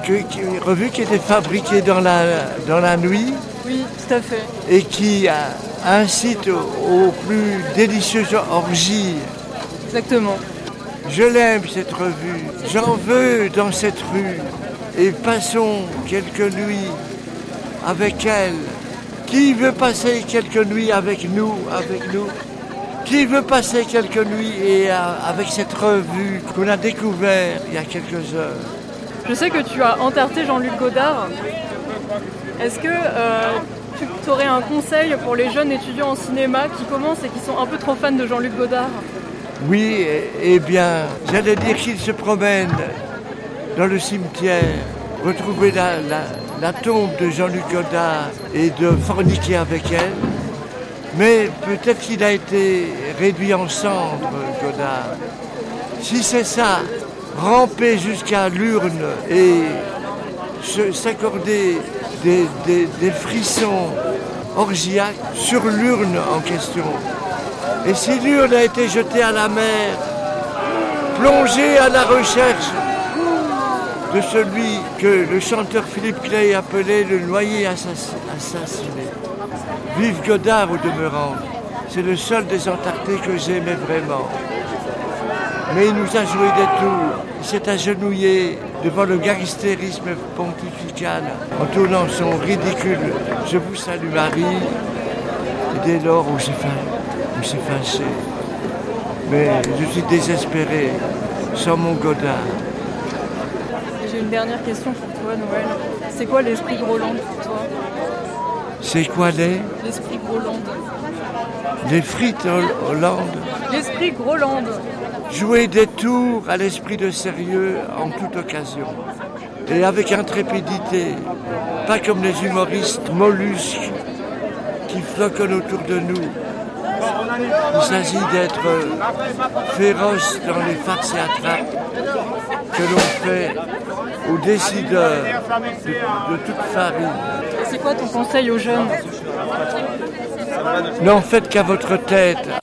que, que- revue qui était fabriquée dans la, dans la nuit Oui, tout à fait. et qui incite aux, aux plus délicieuses orgies. Exactement. Je l'aime cette revue. J'en veux dans cette rue. Et passons quelques nuits avec elle. Qui veut passer quelques nuits avec nous, avec nous? Qui veut passer quelques nuits et euh, avec cette revue qu'on a découvert il y a quelques heures? Je sais que tu as enterré Jean-Luc Godard. Est-ce que euh, tu aurais un conseil pour les jeunes étudiants en cinéma qui commencent et qui sont un peu trop fans de Jean-Luc Godard? Oui, eh- eh bien, j'allais dire qu'il se promène dans le cimetière, retrouver la, la- la tombe de Jean-Luc Godard et de forniquer avec elle. Mais peut-être qu'il a été réduit en cendres, Godard. Si c'est ça, ramper jusqu'à l'urne et s'accorder des, frissons orgiaques sur l'urne en question. Et si l'urne a été jetée à la mer, plongée à la recherche de celui que le chanteur Philippe Clay appelait le noyé assass- assassiné. Vive Godard au demeurant, c'est le seul des entartés que j'aimais vraiment. Mais il nous a joué des tours, il s'est agenouillé devant le garistérisme pontifical en tournant son ridicule Je vous salue Marie. Dès lors, on s'est s'est fâché. Mais je suis désespéré sans mon Godard. J'ai une dernière question pour toi, Noël. C'est quoi l'esprit Groland pour toi? C'est quoi les L'esprit Groland. Les frites Hol- Hollande L'esprit Groland. Jouer des tours à l'esprit de sérieux en toute occasion. Et avec intrépidité. Pas comme les humoristes mollusques qui floquent autour de nous. Il s'agit d'être féroce dans les farces et attrapes que l'on fait aux décideurs de, de toute farine. Quoi ton conseil aux jeunes? N'en faites qu'à votre tête.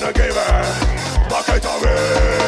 the it back to me.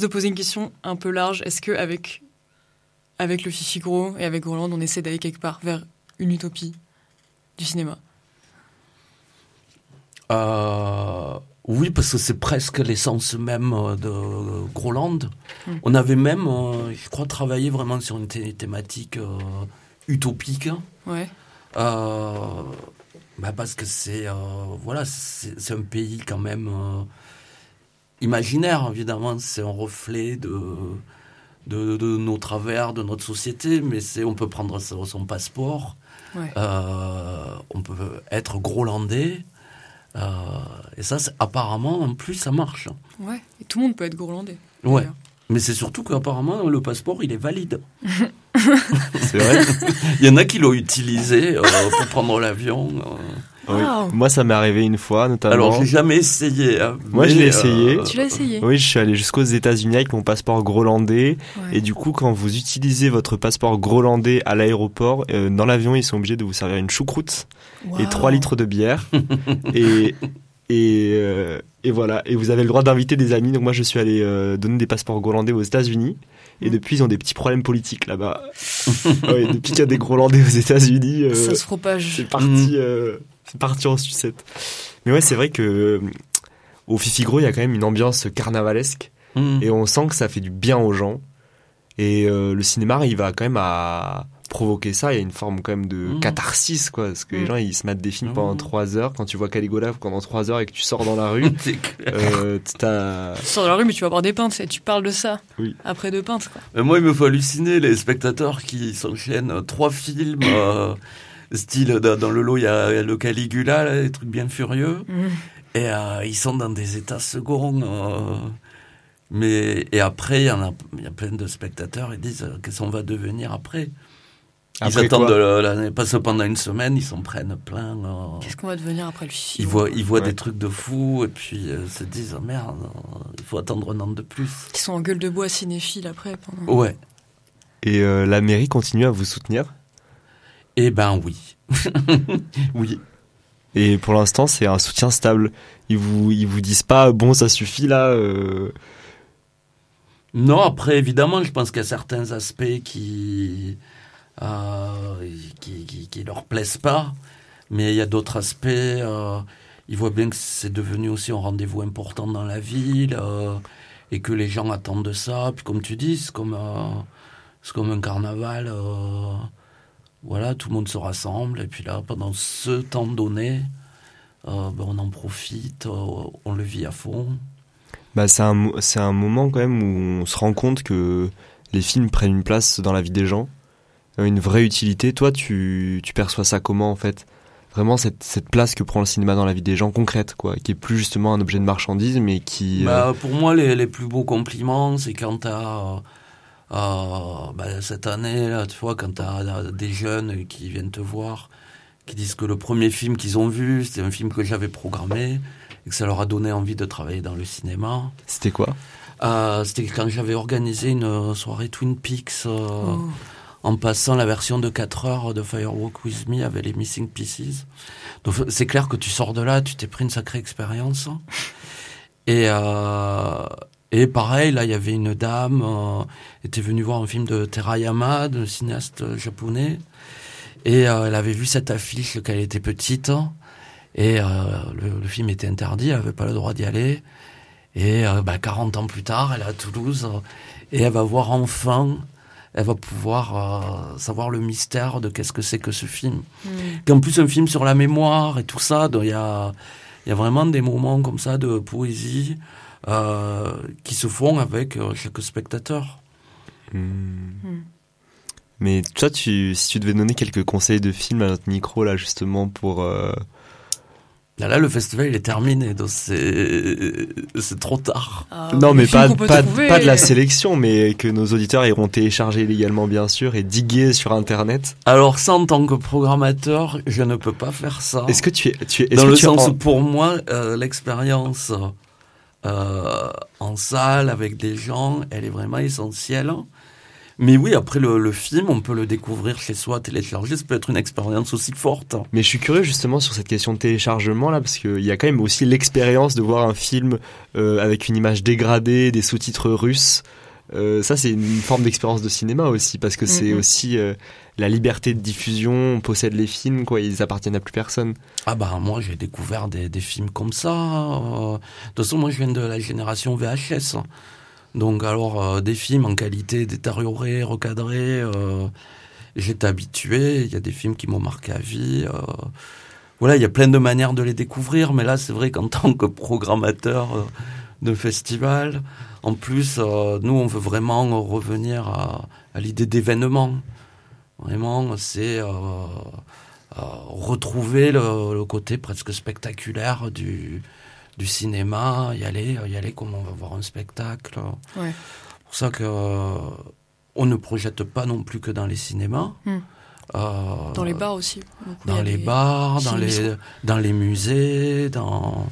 De poser une question un peu large, est-ce que avec, avec le Fifi Gros et avec Groland, on essaie d'aller quelque part vers une utopie du cinéma? Euh, oui, parce que c'est presque l'essence même euh, de Groland. Mm. On avait même, euh, je crois, travaillé vraiment sur une thé- thématique euh, utopique. Ouais. Bah parce que c'est voilà, c'est un pays quand même imaginaire, évidemment. C'est un reflet de, de, de nos travers, de notre société, mais c'est on peut prendre son, son passeport, Ouais. euh, on peut être grolandais. euh, et ça, apparemment, en plus, ça marche. Ouais, et tout le monde peut être grolandais. Ouais. Mais c'est surtout qu'apparemment, le passeport, il est valide. *laughs* C'est vrai *laughs* Il y en a qui l'ont utilisé euh, pour prendre l'avion. Oui. Wow. Moi, ça m'est arrivé une fois, notamment. Alors, j'ai jamais essayé. hein, Moi, je l'ai essayé. euh, Tu l'as essayé? Oui, je suis allé jusqu'aux États-Unis avec mon passeport grolandais. Ouais. Et du coup, quand vous utilisez votre passeport grolandais à l'aéroport, euh, dans l'avion, ils sont obligés de vous servir une choucroute et Wow. 3 litres de bière. *laughs* et, et, euh, et voilà. Et vous avez le droit d'inviter des amis. Donc, moi, je suis allé euh, donner des passeports grolandais aux États-Unis. Et Mm. depuis, ils ont des petits problèmes politiques là-bas. *laughs* ouais, depuis qu'il y a des grolandais aux États-Unis. euh, Ça se propage. c'est parti, euh, *laughs* parti en sucette. Mais ouais, c'est vrai que euh, au Fifi Gros, il y a quand même une ambiance carnavalesque Mm. et on sent que ça fait du bien aux gens. Et euh, le cinéma, il va quand même à provoquer ça, il y a une forme quand même de Mhm. catharsis, quoi. Parce que les Mhm. gens, ils se mettent des films pendant. 3 heures. Quand tu vois Caligula pendant 3 heures et que tu sors dans la rue, *laughs* euh, t'as. Tu sors dans la rue, mais tu vas boire des pintes et tu parles de ça. Oui. Après deux pintes, quoi. Mais moi, il me faut halluciner les spectateurs qui s'enchaînent trois films. euh, style, dans, dans le lot, il y a le Caligula, là, des trucs bien furieux. Mhm. Et euh, ils sont dans des états seconds. euh, mais, et après, il y, en a, il y a plein de spectateurs, ils disent euh, qu'est-ce qu'on va devenir après? Ils Après attendent l'année, parce que pendant une semaine, ils s'en prennent plein. Qu'est-ce qu'on va devenir après le film ils voient, ils voient Ouais. des trucs de fou et puis euh, se disent oh, merde, il faut attendre un an de plus. Ils sont en gueule de bois cinéphile après. Pendant... Ouais. Et euh, la mairie continue à vous soutenir? Eh ben oui. *laughs* oui. Et pour l'instant, c'est un soutien stable. Ils vous, ils vous disent pas, bon, ça suffit là. euh, Non, après, évidemment, je pense qu'il y a certains aspects qui, euh, qui, qui, qui leur plaisent pas, mais il y a d'autres aspects, euh, ils voient bien que c'est devenu aussi un rendez-vous important dans la ville, euh, et que les gens attendent de ça. Puis comme tu dis, c'est comme, c'est comme un carnaval. Voilà, tout le monde se rassemble, et puis là, pendant ce temps donné, euh, ben, on en profite, euh, on le vit à fond. Bah, c'est un, un moment quand même où on se rend compte que les films prennent une place dans la vie des gens, euh, une vraie utilité. Toi, tu, tu perçois ça comment en fait? Vraiment cette, cette place que prend le cinéma dans la vie des gens concrète, quoi, qui est plus justement un objet de marchandise, mais qui. euh, Bah, pour moi, les, les plus beaux compliments, c'est quand t'as, euh, euh, bah, cette année, là, tu vois, quand t'as euh, des jeunes qui viennent te voir, qui disent que le premier film qu'ils ont vu, c'était un film que j'avais programmé, et que ça leur a donné envie de travailler dans le cinéma. C'était quoi? Euh, C'était quand j'avais organisé une euh, soirée Twin Peaks, euh, Oh. en passant la version de 4 heures de Firewalk With Me avec les Missing Pieces. Donc c'est clair que tu sors de là, tu t'es pris une sacrée expérience. Et, euh, et pareil, là, il y avait une dame, euh, était venue voir un film de Terayama, de cinéaste japonais. Et euh, elle avait vu cette affiche quand elle était petite. Et euh, le, le film était interdit, elle n'avait pas le droit d'y aller. Et euh, bah, 40 ans plus tard, elle est à Toulouse. euh, et elle va voir enfin, elle va pouvoir euh, savoir le mystère de qu'est-ce que c'est que ce film. Mm. Qu'en plus, un film sur la mémoire et tout ça, il y a, il y a vraiment des moments comme ça de poésie euh, qui se font avec euh, chaque spectateur. Hmm. Mais toi, tu, si tu devais donner quelques conseils de films à notre micro, là, justement, pour. euh, Là, là, le festival, il est terminé, donc c'est c'est trop tard. Ah, non, mais pas, pas, pas de la sélection, mais que nos auditeurs iront télécharger illégalement, bien sûr, et diguer sur Internet. Alors, ça, en tant que programmateur, je ne peux pas faire ça. Est-ce que tu es. Tu es Dans que le sens en- où, pour moi, euh, l'expérience euh, en salle avec des gens, elle est vraiment essentielle. Mais oui, après le, le film, on peut le découvrir chez soi, télécharger, ça peut être une expérience aussi forte. Mais je suis curieux justement sur cette question de téléchargement là, parce qu'il y a quand même aussi l'expérience de voir un film euh, avec une image dégradée, des sous-titres russes. Euh, ça, c'est une forme d'expérience de cinéma aussi, parce que c'est Mhm. aussi euh, la liberté de diffusion, on possède les films, quoi, ils appartiennent à plus personne. Ah bah moi j'ai découvert des, films comme ça. euh. De toute façon moi je viens de la génération VHS. Donc alors euh, des films en qualité détériorée, recadrée, euh, j'étais habitué. Il y a des films qui m'ont marqué à vie. Voilà, il y a plein de manières de les découvrir, mais là c'est vrai qu'en *laughs* tant que programmateur de festival, en plus nous on veut vraiment revenir à, à l'idée d'événement. Vraiment, c'est euh, euh, retrouver le, le côté presque spectaculaire du, du cinéma, y aller, y aller comme on va voir un spectacle. Ouais. C'est pour ça que euh, on ne projette pas non plus que dans les cinémas. Hmm. Euh, Dans les bars aussi. beaucoup. Dans les bars, dans les, dans les musées, dans...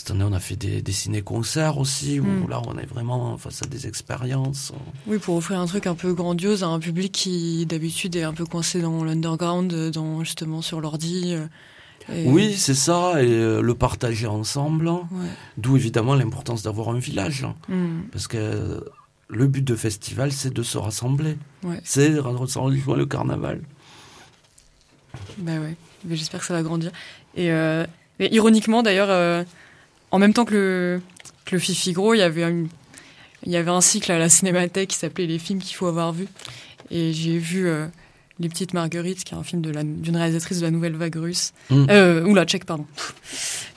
Cette année, on a fait des, des ciné-concerts aussi, où Hmm. là, on est vraiment face à des expériences. Oui, pour offrir un truc un peu grandiose à un public qui d'habitude est un peu coincé dans l'underground, dans justement sur l'ordi. euh, et- Oui, c'est ça, et euh, le partager ensemble. D'où évidemment l'importance d'avoir un village. Mm. Parce que euh, le but de festival, c'est de se rassembler. Ouais. C'est de joie le carnaval. Bah ouais, j'espère que ça va grandir. Et, euh, et ironiquement d'ailleurs, euh, en même temps que le, que le Fifi Gros, il y avait une- il y avait un cycle à la Cinémathèque qui s'appelait Les films qu'il faut avoir vus. Et j'ai vu euh, Les Petites Marguerites, qui est un film la- d'une réalisatrice de la Nouvelle Vague russe. Mm. Euh, oula, tchèque, pardon.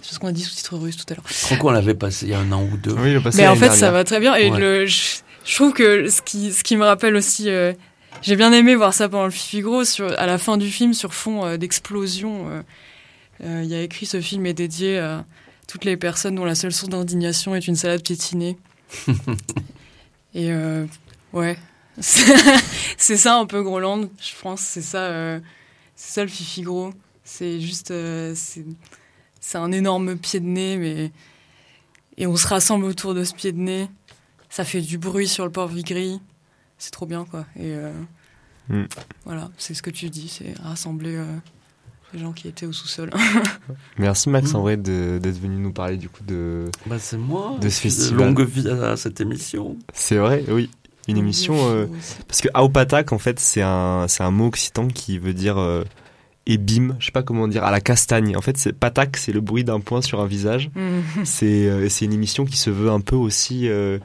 C'est ce qu'on a dit sous titre russe tout à l'heure. Je crois qu'on l'avait passé il y a un an ou deux. Mais en fait, ça va très bien. Et Ouais. le, je, je trouve que ce qui, ce qui me rappelle aussi, euh, j'ai bien aimé voir ça pendant le Figaro, sur, à la fin du film, sur fond euh, d'explosion. euh, euh, Il y a écrit ce film est dédié à toutes les personnes dont la seule source d'indignation est une salade piétinée. *laughs* Et euh, ouais, *laughs* c'est ça un peu Groland, je pense. C'est ça, euh, c'est ça le Fifi Gros. C'est juste, euh, c'est un énorme pied de nez, mais et on se rassemble autour de ce pied de nez. Ça fait du bruit sur le port Vigry. C'est trop bien, quoi. Et euh, Mm. voilà, c'est ce que tu dis, c'est rassembler euh, les gens qui étaient au sous-sol. *laughs* Merci Max Mm. en vrai de- d'être venu nous parler du coup de, Bah, c'est moi. de ce festival. Longue vie à cette émission. C'est vrai, oui. Une émission. euh, parce que Aopatak, en fait, c'est un, c'est un mot occitan qui veut dire euh, ébime, je sais pas comment dire, à la castagne. En fait, c'est patak, c'est le bruit d'un point sur un visage. Mhm. *laughs* c'est euh, c'est une émission qui se veut un peu aussi, euh,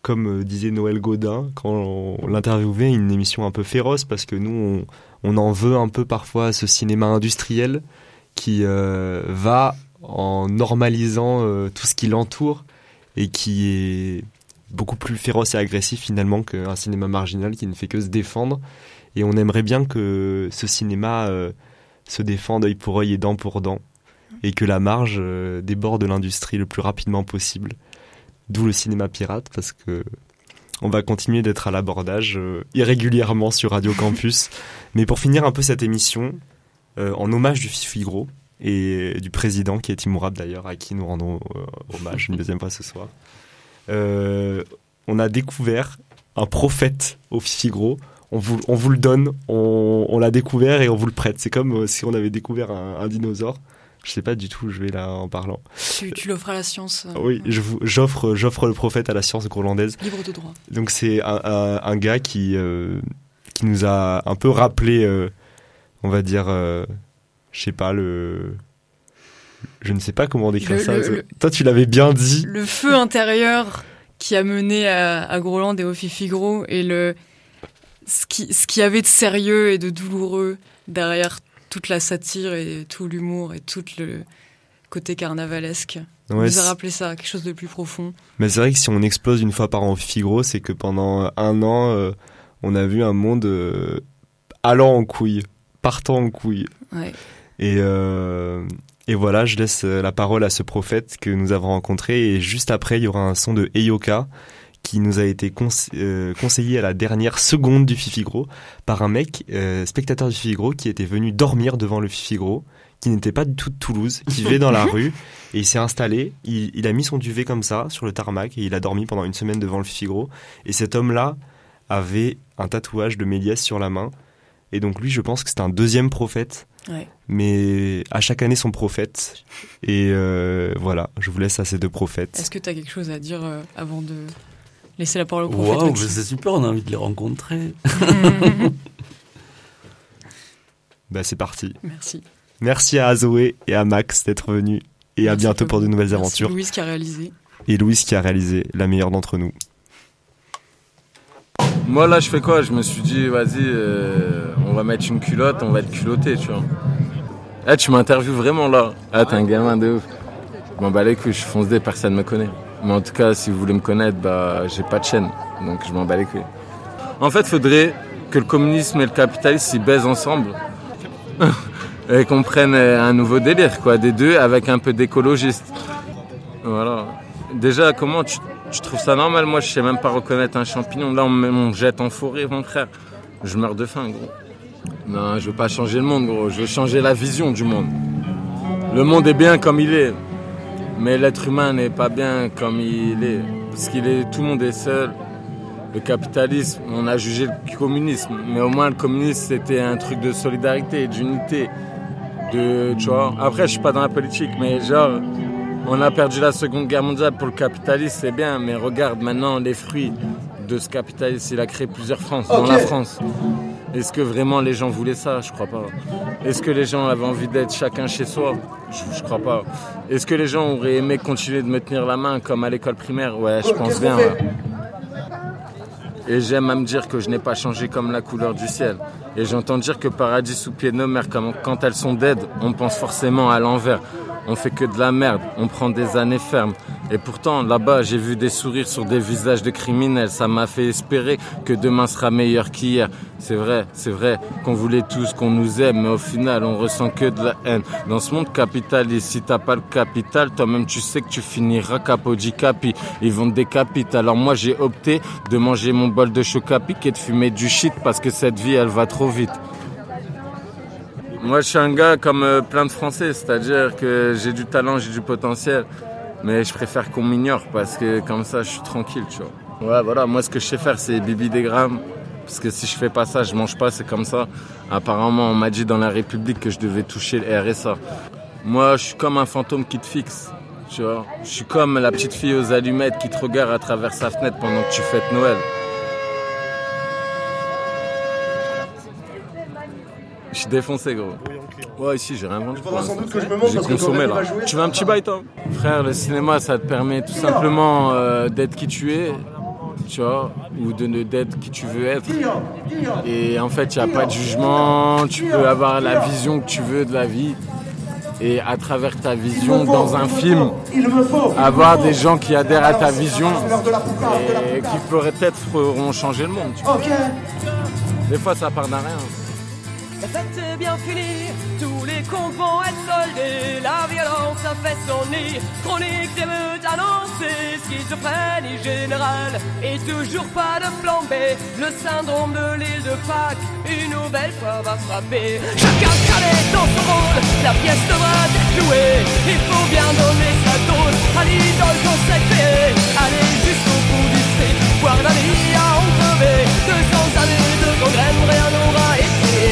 comme disait Noël Godin quand on, on l'interviewait, une émission un peu féroce parce que nous, on, on en veut un peu parfois à ce cinéma industriel qui euh, va en normalisant euh, tout ce qui l'entoure et qui est beaucoup plus féroce et agressif finalement qu'un cinéma marginal qui ne fait que se défendre. Et on aimerait bien que ce cinéma euh, se défende œil pour œil et dent pour dent et que la marge euh, déborde l'industrie le plus rapidement possible. D'où le cinéma pirate parce que on va continuer d'être à l'abordage irrégulièrement sur Radio Campus. *laughs* Mais pour finir un peu cette émission, euh, en hommage du Figaro et du président qui est Timourab d'ailleurs, à qui nous rendons euh, hommage une deuxième fois ce soir. Euh, on a découvert un prophète au Figaro. On vous, on vous le donne, on, on l'a découvert et on vous le prête. C'est comme si on avait découvert un, un dinosaure. Je sais pas du tout où je vais là en parlant. tu tu l'offres à la science. euh, Oui, j'offre, j'offre le prophète à la science groenlandaise. Libre de droit. Donc c'est un, un- un gars qui, euh, qui nous a un peu rappelé, euh, on va dire, euh, je sais pas, le... Je ne sais pas comment décrire Le- ça. le- le- Toi, tu l'avais bien dit. Le feu intérieur qui a mené à, à Groland et au Fifigro et le ce qui ce qu'il y avait de sérieux et de douloureux derrière toute la satire et tout l'humour et tout le côté carnavalesque. Ouais, nous a rappelé ça, quelque chose de plus profond. Mais c'est vrai que si on explose une fois par an au Figaro, c'est que pendant un an, euh, on a vu un monde euh, allant en couille, partant en couille. Ouais. Et, euh, et voilà, je laisse euh, la parole à ce prophète que nous avons rencontré. Et juste après, il y aura un son de Eyoka qui nous a été conse- euh, conseillé à la dernière seconde du Fifigro par un mec, euh, spectateur du Fifigro, qui était venu dormir devant le Fifigro, qui n'était pas du tout de Toulouse, qui vivait dans la *laughs* rue, et il s'est installé, il, il a mis son duvet comme ça, sur le tarmac, et il a dormi pendant une semaine devant le Fifigro. Et cet homme-là avait un tatouage de Méliès sur la main, et donc lui, je pense que c'est un deuxième prophète, Ouais. mais à chaque année son prophète. Et euh, voilà, je vous laisse à ces deux prophètes. Est-ce que tu as quelque chose à dire euh, avant de laisser la parole au prophète? Waouh, c'est super, on a envie de les rencontrer. *laughs* Bah c'est parti. Merci. Merci à Zoé et à Max d'être venus et à bientôt pour de nouvelles Merci aventures. Louise qui a réalisé. Et Louise qui a réalisé la meilleure d'entre nous. Moi là je fais quoi? Je me suis dit vas-y euh, on va mettre une culotte, on va être culotté tu vois. Eh tu m'interviews vraiment là. Ah t'es un gamin de ouf. M'en bats les couilles, je fonce des, personne me connaît. Mais en tout cas si vous voulez me connaître, bah j'ai pas de chaîne. Donc je m'en bats les couilles. En fait faudrait que le communisme et le capitalisme s'y baisent ensemble. *laughs* et qu'on prenne euh, un nouveau délire quoi, des deux avec un peu d'écologiste. Voilà. Déjà, comment tu, tu trouves ça normal Moi, je sais même pas reconnaître un champignon. Là, on me jette en forêt, mon frère. Je meurs de faim, gros. Non, je veux pas changer le monde, gros. Je veux changer la vision du monde. Le monde est bien comme il est. Mais l'être humain n'est pas bien comme il est. Parce qu'il est, tout le monde est seul. Le capitalisme, on a jugé le communisme. Mais au moins, le communisme, c'était un truc de solidarité, d'unité. De. Après, je suis pas dans la politique, mais genre, on a perdu la Seconde Guerre mondiale pour le capitalisme, c'est bien, mais regarde maintenant les fruits de ce capitalisme. Il a créé plusieurs France, Ok. dans la France. Est-ce que vraiment les gens voulaient ça? Je crois pas. Est-ce que les gens avaient envie d'être chacun chez soi? Je, je crois pas. Est-ce que les gens auraient aimé continuer de me tenir la main comme à l'école primaire? Ouais, je pense bien. ouais. Et j'aime à me dire que je n'ai pas changé comme la couleur du ciel. Et j'entends dire que paradis sous pied de nos mères, comme- quand elles sont dead, on pense forcément à l'envers. On fait que de la merde, on prend des années fermes. Et pourtant, là-bas, j'ai vu des sourires sur des visages de criminels. Ça m'a fait espérer que demain sera meilleur qu'hier. C'est vrai, c'est vrai qu'on voulait tous qu'on nous aime, mais au final, on ressent que de la haine. Dans ce monde capitaliste, si t'as pas le capital, toi-même tu sais que tu finiras capo di capi. Ils vont te décapiter. Alors moi, j'ai opté de manger mon bol de chocapic et de fumer du shit parce que cette vie, elle va trop vite. Moi, je suis un gars comme euh, plein de Français, c'est-à-dire que j'ai du talent, j'ai du potentiel, mais je préfère qu'on m'ignore parce que comme ça, je suis tranquille, tu vois. Ouais, voilà, moi, ce que je sais faire, c'est bibi des grammes. Parce que si je fais pas ça, je mange pas, c'est comme ça. Apparemment, on m'a dit dans la République que je devais toucher le RSA. Moi, je suis comme un fantôme qui te fixe, tu vois. Je suis comme la petite fille aux allumettes qui te regarde à travers sa fenêtre pendant que tu fêtes Noël. Je suis défoncé, gros. Ouais, ici, j'ai rien vendu. pour faudra sans l'instant. doute que je me montre J'ai consommé là. Tu veux un petit bail, toi? Frère, le cinéma, ça te permet tout simplement euh, d'être qui tu es, tu vois, ou de ne d'être qui tu veux être. Et en fait, il n'y a pas de jugement, tu peux avoir la vision que tu veux de la vie. Et à travers ta vision, dans un film, avoir des gens qui adhèrent à ta vision et qui peut-être feront changer le monde. tu vois. Des fois, ça part d'un rien. La fête est bien finie, tous les comptes vont être soldés. La violence a fait son nid. Chronique des meutes annoncées, schizophrénie générale. Et toujours pas de plan B. Le syndrome de l'île de Pâques, une nouvelle fois va frapper. Chacun cramé dans son rôle, la pièce devra être jouée. Il faut bien donner sa dose à l'idole consacrée. Aller jusqu'au bout du street, voir la vie à en 200 années de congrès, rien n'aura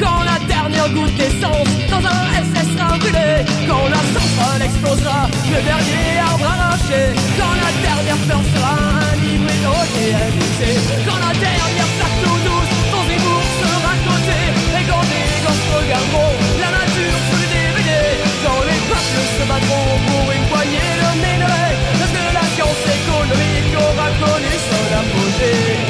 Quand la dernière goutte d'essence dans un SS sera brûlée Quand la centrale explosera, le dernier arbre arraché Quand la dernière fleur sera un hybride et Quand la dernière plaque tout douce dans des sera clôtée Et quand les gosses regarderont la nature sous le Quand les peuples se battront pour une poignée de Parce que la science économique aura connu son apogée.